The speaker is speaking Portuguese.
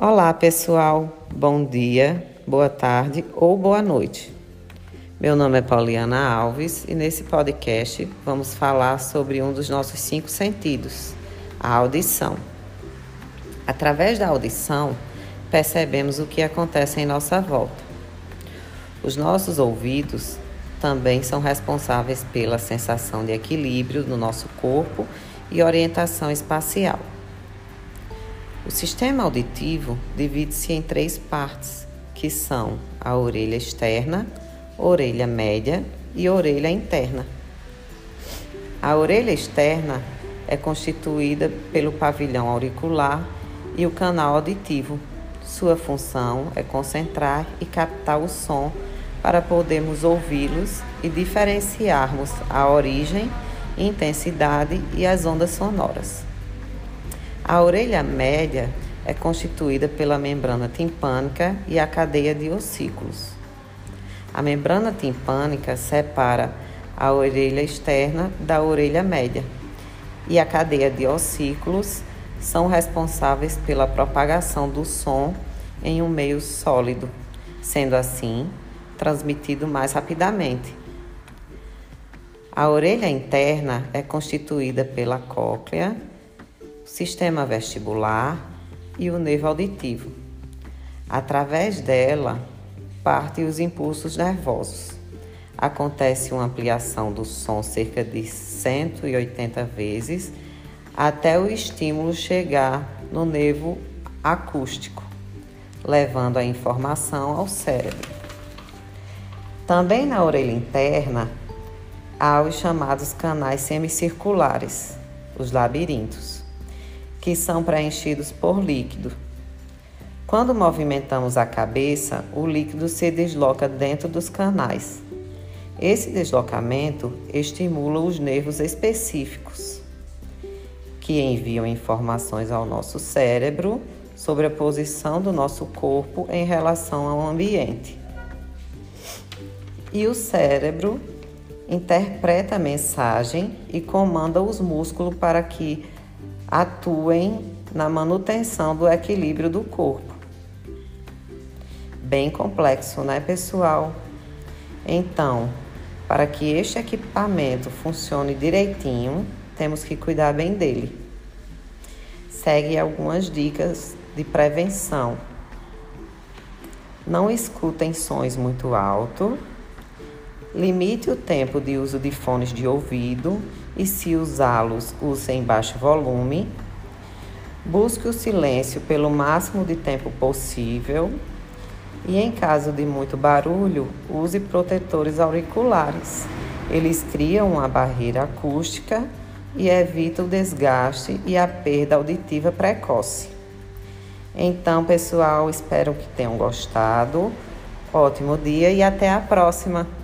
Olá, pessoal. Bom dia, boa tarde ou boa noite. Meu nome é Pauliana Alves e nesse podcast vamos falar sobre um dos nossos cinco sentidos, a audição. Através da audição, percebemos o que acontece em nossa volta. Os nossos ouvidos também são responsáveis pela sensação de equilíbrio no nosso corpo e orientação espacial. O sistema auditivo divide-se em três partes, que são a orelha externa, orelha média e orelha interna. A orelha externa é constituída pelo pavilhão auricular e o canal auditivo. Sua função é concentrar e captar o som para podermos ouvi-los e diferenciarmos a origem, intensidade e as ondas sonoras. A orelha média é constituída pela membrana timpânica e a cadeia de ossículos. A membrana timpânica separa a orelha externa da orelha média e a cadeia de ossículos são responsáveis pela propagação do som em um meio sólido, sendo assim transmitido mais rapidamente. A orelha interna é constituída pela cóclea sistema vestibular e o nervo auditivo. Através dela, partem os impulsos nervosos. Acontece uma ampliação do som cerca de 180 vezes até o estímulo chegar no nervo acústico, levando a informação ao cérebro. Também na orelha interna há os chamados canais semicirculares, os labirintos que são preenchidos por líquido. Quando movimentamos a cabeça, o líquido se desloca dentro dos canais. Esse deslocamento estimula os nervos específicos, que enviam informações ao nosso cérebro sobre a posição do nosso corpo em relação ao ambiente. E o cérebro interpreta a mensagem e comanda os músculos para que atuem na manutenção do equilíbrio do corpo. Bem complexo, né, pessoal? Então, para que este equipamento funcione direitinho, temos que cuidar bem dele. Segue algumas dicas de prevenção. Não escutem sons muito altos Limite o tempo de uso de fones de ouvido e, se usá-los, use em baixo volume. Busque o silêncio pelo máximo de tempo possível. E, em caso de muito barulho, use protetores auriculares. Eles criam uma barreira acústica e evitam o desgaste e a perda auditiva precoce. Então, pessoal, espero que tenham gostado. Ótimo dia e até a próxima!